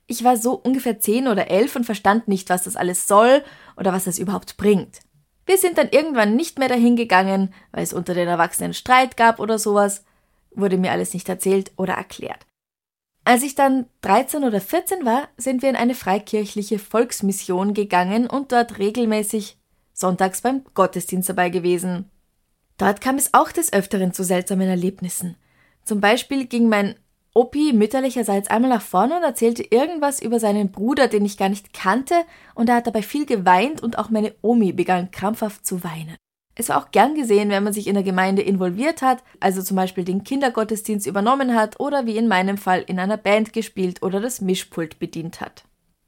Ich war so ungefähr zehn oder elf und verstand nicht, was das alles soll oder was das überhaupt bringt. Wir sind dann irgendwann nicht mehr dahin gegangen, weil es unter den Erwachsenen Streit gab oder sowas, wurde mir alles nicht erzählt oder erklärt. Als ich dann 13 oder 14 war, sind wir in eine freikirchliche Volksmission gegangen und dort regelmäßig sonntags beim Gottesdienst dabei gewesen. Dort kam es auch des Öfteren zu seltsamen Erlebnissen. Zum Beispiel ging mein Opi mütterlicherseits einmal nach vorne und erzählte irgendwas über seinen Bruder, den ich gar nicht kannte, und er hat dabei viel geweint und auch meine Omi begann krampfhaft zu weinen. Es war auch gern gesehen, wenn man sich in der Gemeinde involviert hat, also zum Beispiel den Kindergottesdienst übernommen hat oder wie in meinem Fall in einer Band gespielt oder das Mischpult bedient hat.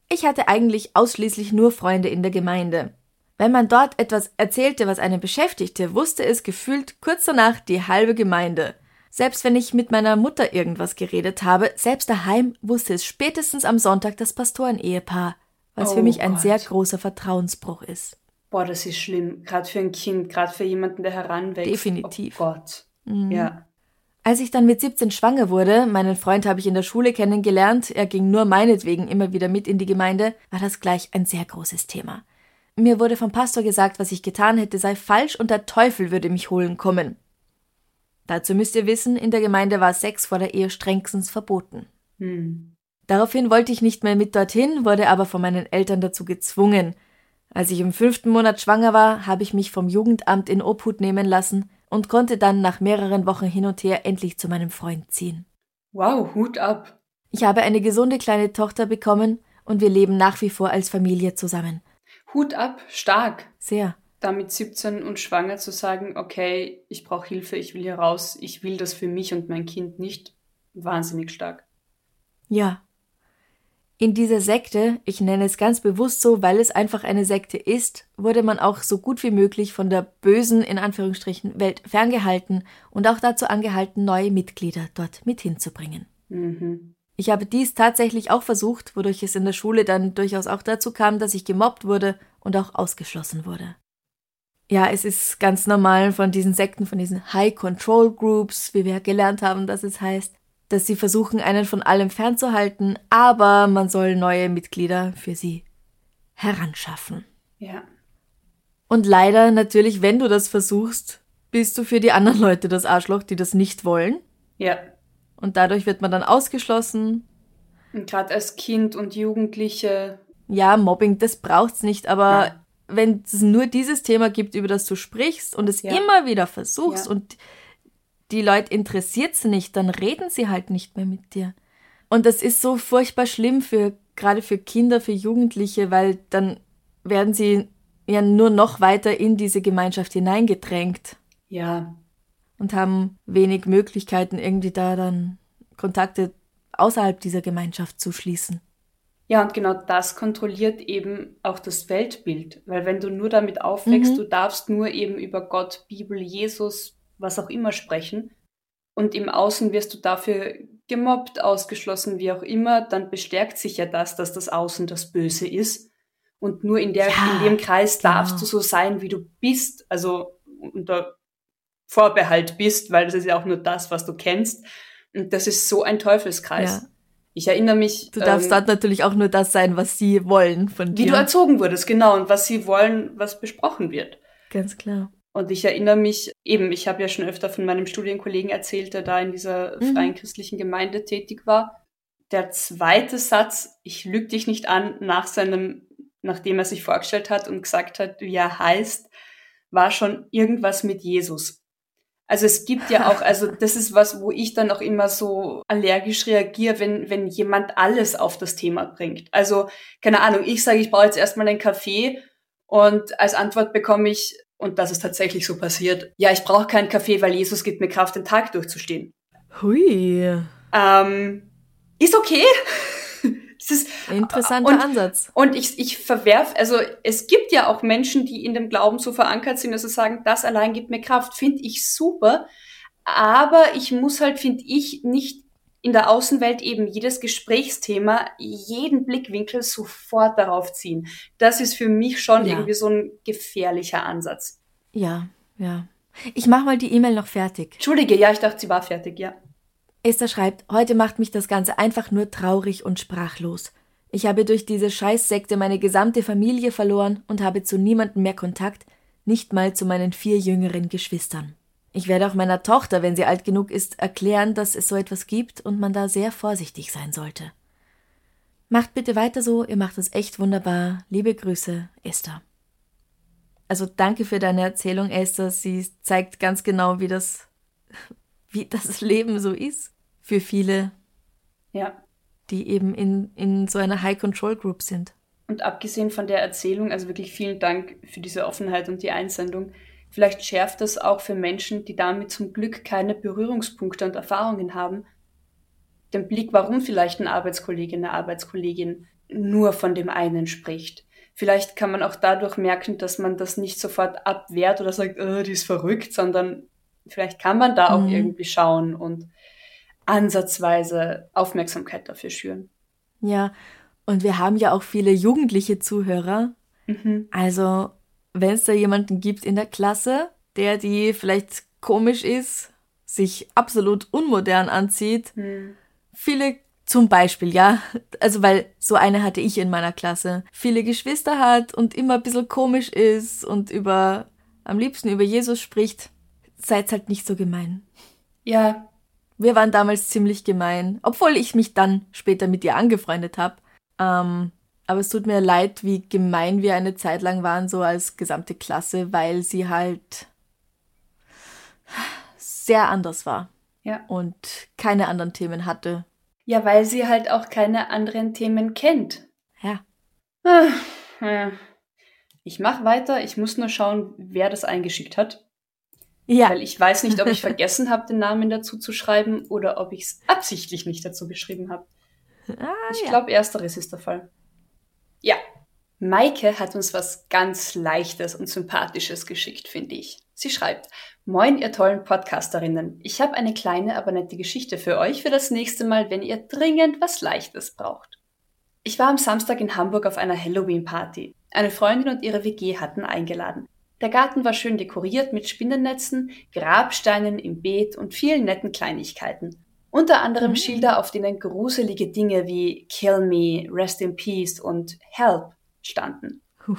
Ich hatte eigentlich ausschließlich nur Freunde in der Gemeinde. Wenn man dort etwas erzählte, was einen beschäftigte, wusste es gefühlt kurz danach die halbe Gemeinde. Selbst wenn ich mit meiner Mutter irgendwas geredet habe, selbst daheim wusste es spätestens am Sonntag das Pastorenehepaar, was Oh für mich ein Gott. sehr großer Vertrauensbruch ist. Boah, das ist schlimm. Gerade für ein Kind, gerade für jemanden, der heranwächst. Definitiv. Mhm. Oh Gott. Ja. Als ich dann mit 17 schwanger wurde, meinen Freund habe ich in der Schule kennengelernt, er ging nur meinetwegen immer wieder mit in die Gemeinde, war das gleich ein sehr großes Thema. Mir wurde vom Pastor gesagt, was ich getan hätte, sei falsch und der Teufel würde mich holen kommen. Dazu müsst ihr wissen, in der Gemeinde war Sex vor der Ehe strengstens verboten. Hm. Daraufhin wollte ich nicht mehr mit dorthin, wurde aber von meinen Eltern dazu gezwungen. Als ich im fünften Monat schwanger war, habe ich mich vom Jugendamt in Obhut nehmen lassen und konnte dann nach mehreren Wochen hin und her endlich zu meinem Freund ziehen. Wow, Hut ab. Ich habe eine gesunde kleine Tochter bekommen und wir leben nach wie vor als Familie zusammen. Hut ab, stark. Sehr. Da mit 17 und schwanger zu sagen, okay, ich brauche Hilfe, ich will hier raus, ich will das für mich und mein Kind nicht. Wahnsinnig stark. Ja. In dieser Sekte, ich nenne es ganz bewusst so, weil es einfach eine Sekte ist, wurde man auch so gut wie möglich von der bösen, in Anführungsstrichen, Welt ferngehalten und auch dazu angehalten, neue Mitglieder dort mit hinzubringen. Mhm. Ich habe dies tatsächlich auch versucht, wodurch es in der Schule dann durchaus auch dazu kam, dass ich gemobbt wurde und auch ausgeschlossen wurde. Ja, es ist ganz normal von diesen Sekten, von diesen High Control Groups, wie wir gelernt haben, dass es heißt, dass sie versuchen, einen von allem fernzuhalten, aber man soll neue Mitglieder für sie heranschaffen. Ja. Und leider natürlich, wenn du das versuchst, bist du für die anderen Leute das Arschloch, die das nicht wollen. Ja. Und dadurch wird man dann ausgeschlossen. Und gerade als Kind und Jugendliche. Ja, Mobbing, das braucht's nicht, aber Ja. wenn es nur dieses Thema gibt, über das du sprichst und es Ja. immer wieder versuchst Ja. und die Leute interessiert's nicht, dann reden sie halt nicht mehr mit dir. Und das ist so furchtbar schlimm für gerade für Kinder, für Jugendliche, weil dann werden sie ja nur noch weiter in diese Gemeinschaft hineingedrängt. Ja. Und haben wenig Möglichkeiten, irgendwie da dann Kontakte außerhalb dieser Gemeinschaft zu schließen. Ja, und genau das kontrolliert eben auch das Weltbild, weil wenn du nur damit aufwächst, mhm. du darfst nur eben über Gott, Bibel, Jesus, was auch immer sprechen und im Außen wirst du dafür gemobbt, ausgeschlossen, wie auch immer, dann bestärkt sich ja das, dass das Außen das Böse ist. Und nur in, der, ja, in dem Kreis genau. darfst du so sein, wie du bist, also unter Vorbehalt bist, weil das ist ja auch nur das, was du kennst. Und das ist so ein Teufelskreis. Ja. Ich erinnere mich. Du darfst ähm, dort natürlich auch nur das sein, was sie wollen von dir. Wie du erzogen wurdest, genau, und was sie wollen, was besprochen wird. Ganz klar. Und ich erinnere mich eben, ich habe ja schon öfter von meinem Studienkollegen erzählt, der da in dieser mhm. freien christlichen Gemeinde tätig war. Der zweite Satz, ich lüge dich nicht an, nach seinem, nachdem er sich vorgestellt hat und gesagt hat, wie er heißt, war schon irgendwas mit Jesus. Also es gibt ja auch, also das ist was, wo ich dann auch immer so allergisch reagiere, wenn, wenn jemand alles auf das Thema bringt. Also, keine Ahnung, ich sage, ich brauche jetzt erstmal einen Kaffee und als Antwort bekomme ich, und das ist tatsächlich so passiert, ja, ich brauche keinen Kaffee, weil Jesus gibt mir Kraft, den Tag durchzustehen. Hui. Ähm, ist okay. Es ist interessanter und, Ansatz. Und ich, ich verwerf, also es gibt ja auch Menschen, die in dem Glauben so verankert sind, dass sie sagen, das allein gibt mir Kraft. Finde ich super. Aber ich muss halt, finde ich, nicht in der Außenwelt eben jedes Gesprächsthema, jeden Blickwinkel sofort darauf ziehen. Das ist für mich schon ja. irgendwie so ein gefährlicher Ansatz. Ja, ja. Ich mache mal die E-Mail noch fertig. Entschuldige, ja, ich dachte, sie war fertig, ja. Esther schreibt, heute macht mich das Ganze einfach nur traurig und sprachlos. Ich habe durch diese Scheißsekte meine gesamte Familie verloren und habe zu niemandem mehr Kontakt, nicht mal zu meinen vier jüngeren Geschwistern. Ich werde auch meiner Tochter, wenn sie alt genug ist, erklären, dass es so etwas gibt und man da sehr vorsichtig sein sollte. Macht bitte weiter so, ihr macht es echt wunderbar. Liebe Grüße, Esther. Also danke für deine Erzählung, Esther. Sie zeigt ganz genau, wie das, wie das Leben so ist für viele. Ja. Die eben in, in so einer High-Control-Group sind. Und abgesehen von der Erzählung, also wirklich vielen Dank für diese Offenheit und die Einsendung. Vielleicht schärft das auch für Menschen, die damit zum Glück keine Berührungspunkte und Erfahrungen haben, den Blick, warum vielleicht ein Arbeitskollege, eine Arbeitskollegin nur von dem einen spricht. Vielleicht kann man auch dadurch merken, dass man das nicht sofort abwehrt oder sagt, oh, die ist verrückt, sondern vielleicht kann man da auch mhm. irgendwie schauen und ansatzweise Aufmerksamkeit dafür schüren. Ja, und wir haben ja auch viele jugendliche Zuhörer. Mhm. Also wenn es da jemanden gibt in der Klasse, der die vielleicht komisch ist, sich absolut unmodern anzieht, hm. viele zum Beispiel, ja, also weil so eine hatte ich in meiner Klasse, viele Geschwister hat und immer ein bisschen komisch ist und über, am liebsten über Jesus spricht, seid halt nicht so gemein. Ja. Wir waren damals ziemlich gemein, obwohl ich mich dann später mit ihr angefreundet habe. Ähm, aber es tut mir leid, wie gemein wir eine Zeit lang waren, so als gesamte Klasse, weil sie halt sehr anders war. Ja. Und keine anderen Themen hatte. Ja, weil sie halt auch keine anderen Themen kennt. Ja. Ah, ich mach weiter. Ich muss nur schauen, wer das eingeschickt hat. Ja. Weil ich weiß nicht, ob ich vergessen habe, den Namen dazu zu schreiben oder ob ich es absichtlich nicht dazu geschrieben habe. Ah, ich ja. glaube, ersteres ist der Fall. Ja, Maike hat uns was ganz Leichtes und Sympathisches geschickt, finde ich. Sie schreibt, Moin, ihr tollen Podcasterinnen. Ich habe eine kleine, aber nette Geschichte für euch für das nächste Mal, wenn ihr dringend was Leichtes braucht. Ich war am Samstag in Hamburg auf einer Halloween-Party. Eine Freundin und ihre WG hatten eingeladen. Der Garten war schön dekoriert mit Spinnennetzen, Grabsteinen im Beet und vielen netten Kleinigkeiten. Unter anderem mhm. Schilder, auf denen gruselige Dinge wie Kill Me, Rest in Peace und Help standen.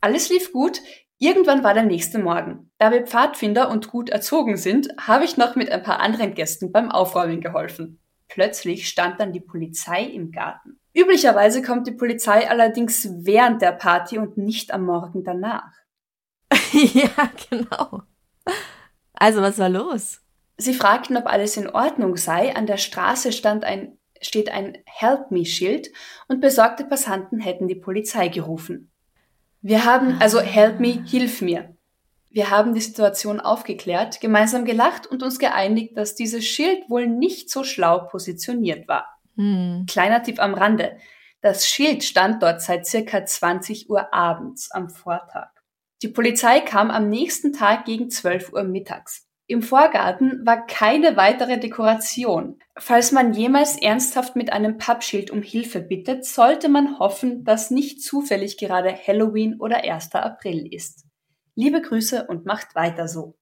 Alles lief gut. Irgendwann war der nächste Morgen. Da wir Pfadfinder und gut erzogen sind, habe ich noch mit ein paar anderen Gästen beim Aufräumen geholfen. Plötzlich stand dann die Polizei im Garten. Üblicherweise kommt die Polizei allerdings während der Party und nicht am Morgen danach. ja, genau. Also, was war los? Sie fragten, ob alles in Ordnung sei. An der Straße stand ein, steht ein Help Me-Schild und besorgte Passanten hätten die Polizei gerufen. Wir haben, also help me, hilf mir. Wir haben die Situation aufgeklärt, gemeinsam gelacht und uns geeinigt, dass dieses Schild wohl nicht so schlau positioniert war. Hm. Kleiner Tipp am Rande. Das Schild stand dort seit circa 20 Uhr abends am Vortag. Die Polizei kam am nächsten Tag gegen 12 Uhr mittags. Im Vorgarten war keine weitere Dekoration. Falls man jemals ernsthaft mit einem Pappschild um Hilfe bittet, sollte man hoffen, dass nicht zufällig gerade Halloween oder 1. April ist. Liebe Grüße und macht weiter so.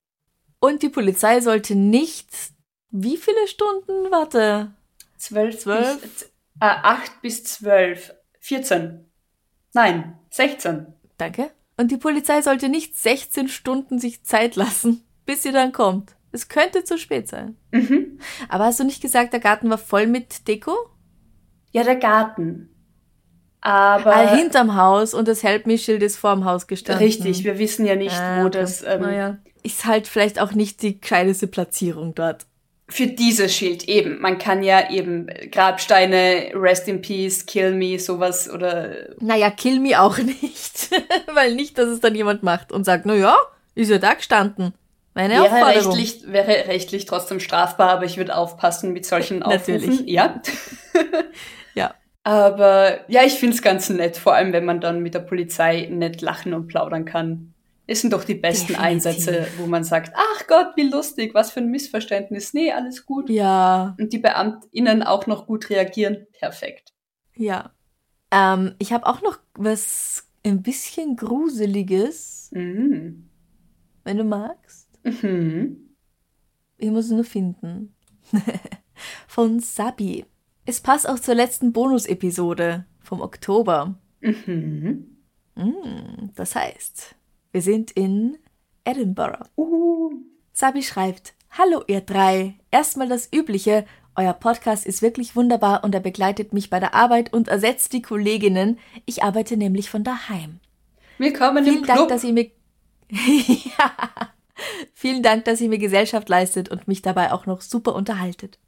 Und die Polizei sollte nicht. Wie viele Stunden? Warte. Zwölf, Zwölf? Bis, äh, acht bis zwölf. 14. Nein, 16. Danke. Und die Polizei sollte nicht 16 Stunden sich Zeit lassen, bis sie dann kommt. Es könnte zu spät sein. Mhm. Aber hast du nicht gesagt, der Garten war voll mit Deko? Ja, der Garten. Aber Ah, hinterm Haus und das Help Me Schild ist vorm Haus gestanden. richtig, wir wissen ja nicht, Ah, wo okay. das ähm, naja. Ist halt vielleicht auch nicht die gescheiteste Platzierung dort. Für dieses Schild eben. Man kann ja eben Grabsteine, Rest in Peace, Kill Me, sowas oder Naja, kill me auch nicht. Weil nicht, dass es dann jemand macht und sagt, na ja, ist ja da gestanden. Meine wäre Aufforderung. rechtlich, wäre rechtlich trotzdem strafbar, aber ich würde aufpassen mit solchen Natürlich. Aufrufen. Ja. Ja. Aber ja, ich find's ganz nett, vor allem wenn man dann mit der Polizei nett lachen und plaudern kann. Es sind doch die besten Definitiv. Einsätze, wo man sagt, ach Gott, wie lustig, was für ein Missverständnis. Nee, alles gut. Ja, Und die BeamtInnen auch noch gut reagieren. Perfekt. ja. Ähm, ich habe auch noch was ein bisschen Gruseliges, Mhm. wenn du magst. Mhm. Ich muss es nur finden. Von Sabi. Es passt auch zur letzten Bonus-Episode vom Oktober. Mhm. Mm, Das heißt, wir sind in Edinburgh. Uh. Sabi schreibt, Hallo ihr drei. Erstmal das Übliche. Euer Podcast ist wirklich wunderbar und er begleitet mich bei der Arbeit und ersetzt die Kolleginnen. Ich arbeite nämlich von daheim. Willkommen Vielen im Dank, Club. dass ihr mir ja. Vielen Dank, dass ihr mir Gesellschaft leistet und mich dabei auch noch super unterhaltet.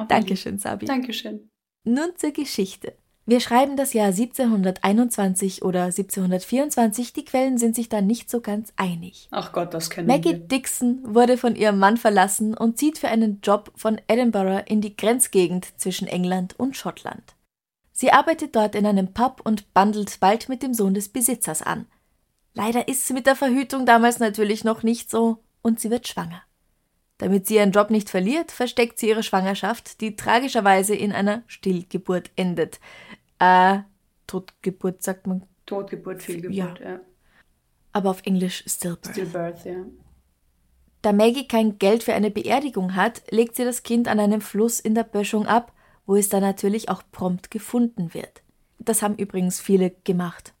Oh, Dankeschön, Sabi. Dankeschön. Nun zur Geschichte. Wir schreiben das Jahr 1721 oder 1724, die Quellen sind sich da nicht so ganz einig. Ach Gott, das kennen Maggie wir. Dixon wurde von ihrem Mann verlassen und zieht für einen Job von Edinburgh in die Grenzgegend zwischen England und Schottland. Sie arbeitet dort in einem Pub und bandelt bald mit dem Sohn des Besitzers an. Leider ist sie mit der Verhütung damals natürlich noch nicht so und sie wird schwanger. Damit sie ihren Job nicht verliert, versteckt sie ihre Schwangerschaft, die tragischerweise in einer Stillgeburt endet. Äh, Totgeburt sagt man, Totgeburt, Fehlgeburt, ja. aber auf Englisch Stillbirth. Stillbirth, ja. Da Maggie kein Geld für eine Beerdigung hat, legt sie das Kind an einem Fluss in der Böschung ab, wo es dann natürlich auch prompt gefunden wird. Das haben übrigens viele gemacht.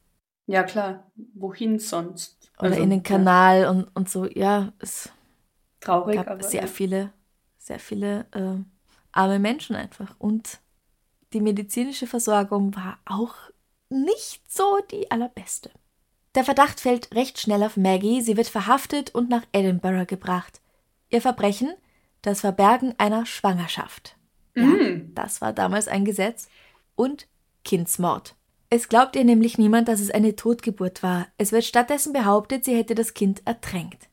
Ja, klar. Wohin sonst? Oder Also, in den Kanal und, und so. Ja, es Ja, traurig, gab aber sehr ja. viele, sehr viele äh, arme Menschen einfach. Und die medizinische Versorgung war auch nicht so die allerbeste. Der Verdacht fällt recht schnell auf Maggie. Sie wird verhaftet und nach Edinburgh gebracht. Ihr Verbrechen? Das Verbergen einer Schwangerschaft. Ja, Mhm. das war damals ein Gesetz. Und Kindsmord. Es glaubt ihr nämlich niemand, dass es eine Totgeburt war. Es wird stattdessen behauptet, sie hätte das Kind ertränkt.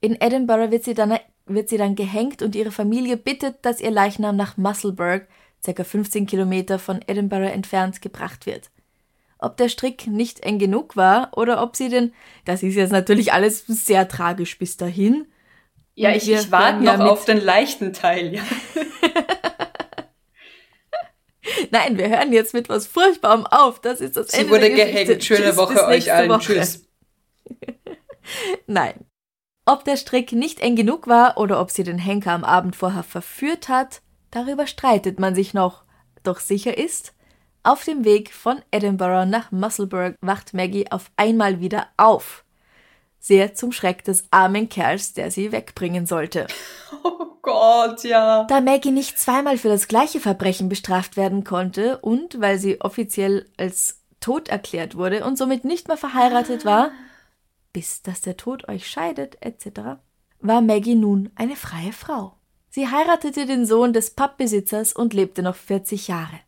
In Edinburgh wird sie dann, wird sie dann gehängt und ihre Familie bittet, dass ihr Leichnam nach Musselburgh, ca. 15 Kilometer von Edinburgh entfernt, gebracht wird. Ob der Strick nicht eng genug war oder ob sie denn, das ist jetzt natürlich alles sehr tragisch bis dahin. Ja, ich, ich warte ja noch mit- auf den leichten Teil. Ja. Nein, wir hören jetzt mit was Furchtbarem auf. Das ist das Sie Ende wurde der Geschichte. gehängt. Schöne Tschüss, Woche euch allen. Woche. Tschüss. Nein. Ob der Strick nicht eng genug war oder ob sie den Henker am Abend vorher verführt hat, darüber streitet man sich noch. Doch sicher ist, auf dem Weg von Edinburgh nach Musselburgh wacht Maggie auf einmal wieder auf. Sehr zum Schreck des armen Kerls, der sie wegbringen sollte. Oh Gott, ja. Da Maggie nicht zweimal für das gleiche Verbrechen bestraft werden konnte und weil sie offiziell als tot erklärt wurde und somit nicht mehr verheiratet war, bis dass der Tod euch scheidet, etc., war Maggie nun eine freie Frau. Sie heiratete den Sohn des Pubbesitzers und lebte noch 40 Jahre.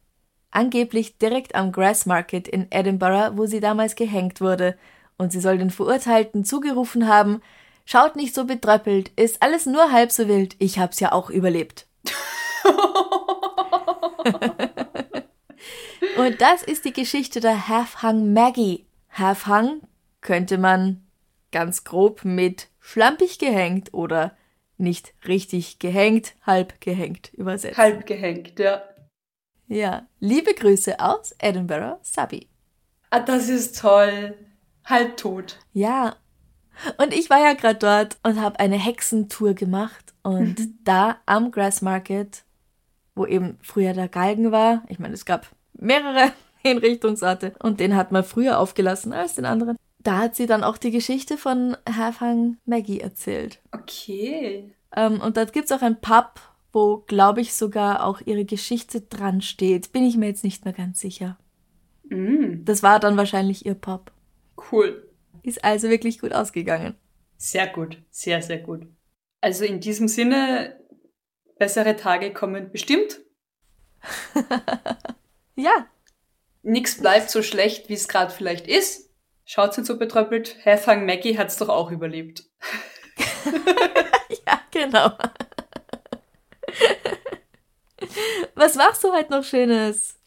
Angeblich direkt am Grassmarket in Edinburgh, wo sie damals gehängt wurde. Und sie soll den Verurteilten zugerufen haben, Schaut nicht so betröppelt, ist alles nur halb so wild, ich hab's ja auch überlebt. Und das ist die Geschichte der Half-Hung Maggie. Half-Hung könnte man ganz grob mit schlampig gehängt oder nicht richtig gehängt, halb gehängt übersetzen. Halb gehängt, ja. Ja, liebe Grüße aus Edinburgh, Sabi. Ah, das ist toll. Halb tot. Ja, und ich war ja gerade dort und habe eine Hexentour gemacht und mhm. da am Grass Market, wo eben früher der Galgen war, ich meine, es gab mehrere Hinrichtungsorte und den hat man früher aufgelassen als den anderen. Da hat sie dann auch die Geschichte von Halfhang Maggie erzählt. Okay. Ähm, und dort gibt es auch ein Pub, wo, glaube ich, sogar auch ihre Geschichte dran steht. Bin ich mir jetzt nicht mehr ganz sicher. Mm. Das war dann wahrscheinlich ihr Pub. Cool. Ist also wirklich gut ausgegangen. Sehr gut, sehr, sehr gut. Also in diesem Sinne, bessere Tage kommen bestimmt. ja. Nix bleibt so schlecht, wie es gerade vielleicht ist. Schaut's nicht so betröppelt. Herfang Maggie hat's doch auch überlebt. ja, genau. Was machst du heute noch Schönes?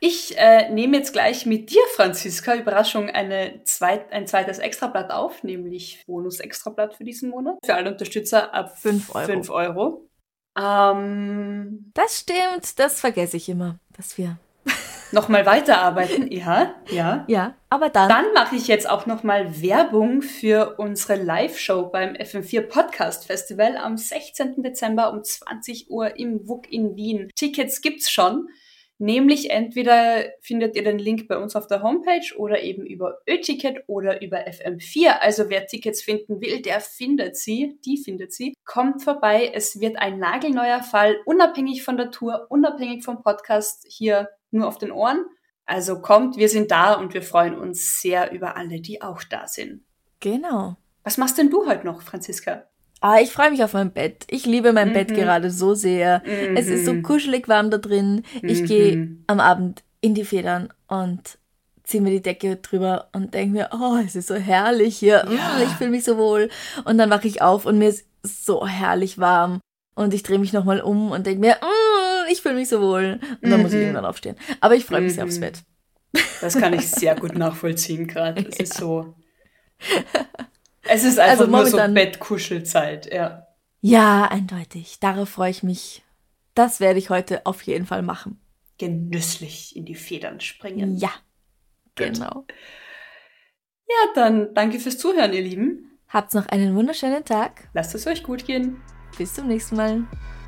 Ich äh, nehme jetzt gleich mit dir, Franziska, Überraschung, eine zweit, ein zweites Extrablatt auf, nämlich Bonus-Extrablatt für diesen Monat. Für alle Unterstützer ab 5 Euro. 5 Euro. Ähm, das stimmt, das vergesse ich immer, dass wir nochmal weiterarbeiten. Ja, ja. Ja, aber dann. Dann mache ich jetzt auch nochmal Werbung für unsere Live-Show beim FM4 Podcast Festival am 16. Dezember um 20 Uhr im WUK in Wien. Tickets gibt's schon. Nämlich entweder findet ihr den Link bei uns auf der Homepage oder eben über Ö-Ticket oder über FM4. Also wer Tickets finden will, der findet sie, die findet sie. Kommt vorbei, es wird ein nagelneuer Fall, unabhängig von der Tour, unabhängig vom Podcast, hier nur auf den Ohren. Also kommt, wir sind da und wir freuen uns sehr über alle, die auch da sind. Genau. Was machst denn du heute noch, Franziska? Ah, ich freue mich auf mein Bett. Ich liebe mein mhm. Bett gerade so sehr. Mhm. Es ist so mhm. kuschelig warm da drin. Ich mhm. gehe am Abend in die Federn und ziehe mir die Decke drüber und denke mir, oh, es ist so herrlich hier. Ja. Mm, ich fühle mich so wohl. Und dann wache ich auf und mir ist so herrlich warm. Und ich drehe mich nochmal um und denke mir, mm, ich fühle mich so wohl. Und dann muss ich mhm. irgendwann aufstehen. Aber ich freue mich sehr aufs Bett. Das kann ich sehr gut nachvollziehen gerade. Es ja. ist so. Es ist einfach also nur so Bettkuschelzeit, ja. Ja, eindeutig. Darauf freue ich mich. Das werde ich heute auf jeden Fall machen. Genüsslich in die Federn springen. Ja, genau. Ja, dann danke fürs Zuhören, ihr Lieben. Habt noch einen wunderschönen Tag. Lasst es euch gut gehen. Bis zum nächsten Mal.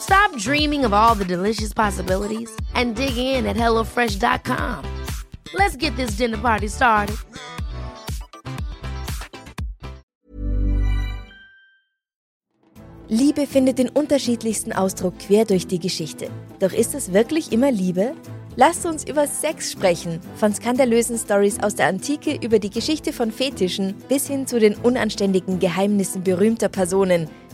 Stop dreaming of all the delicious possibilities and dig in at HelloFresh.com. Let's get this dinner party started. Liebe findet den unterschiedlichsten Ausdruck quer durch die Geschichte. Doch ist es wirklich immer Liebe? Lasst uns über Sex sprechen. Von skandalösen Stories aus der Antike über die Geschichte von Fetischen bis hin zu den unanständigen Geheimnissen berühmter Personen.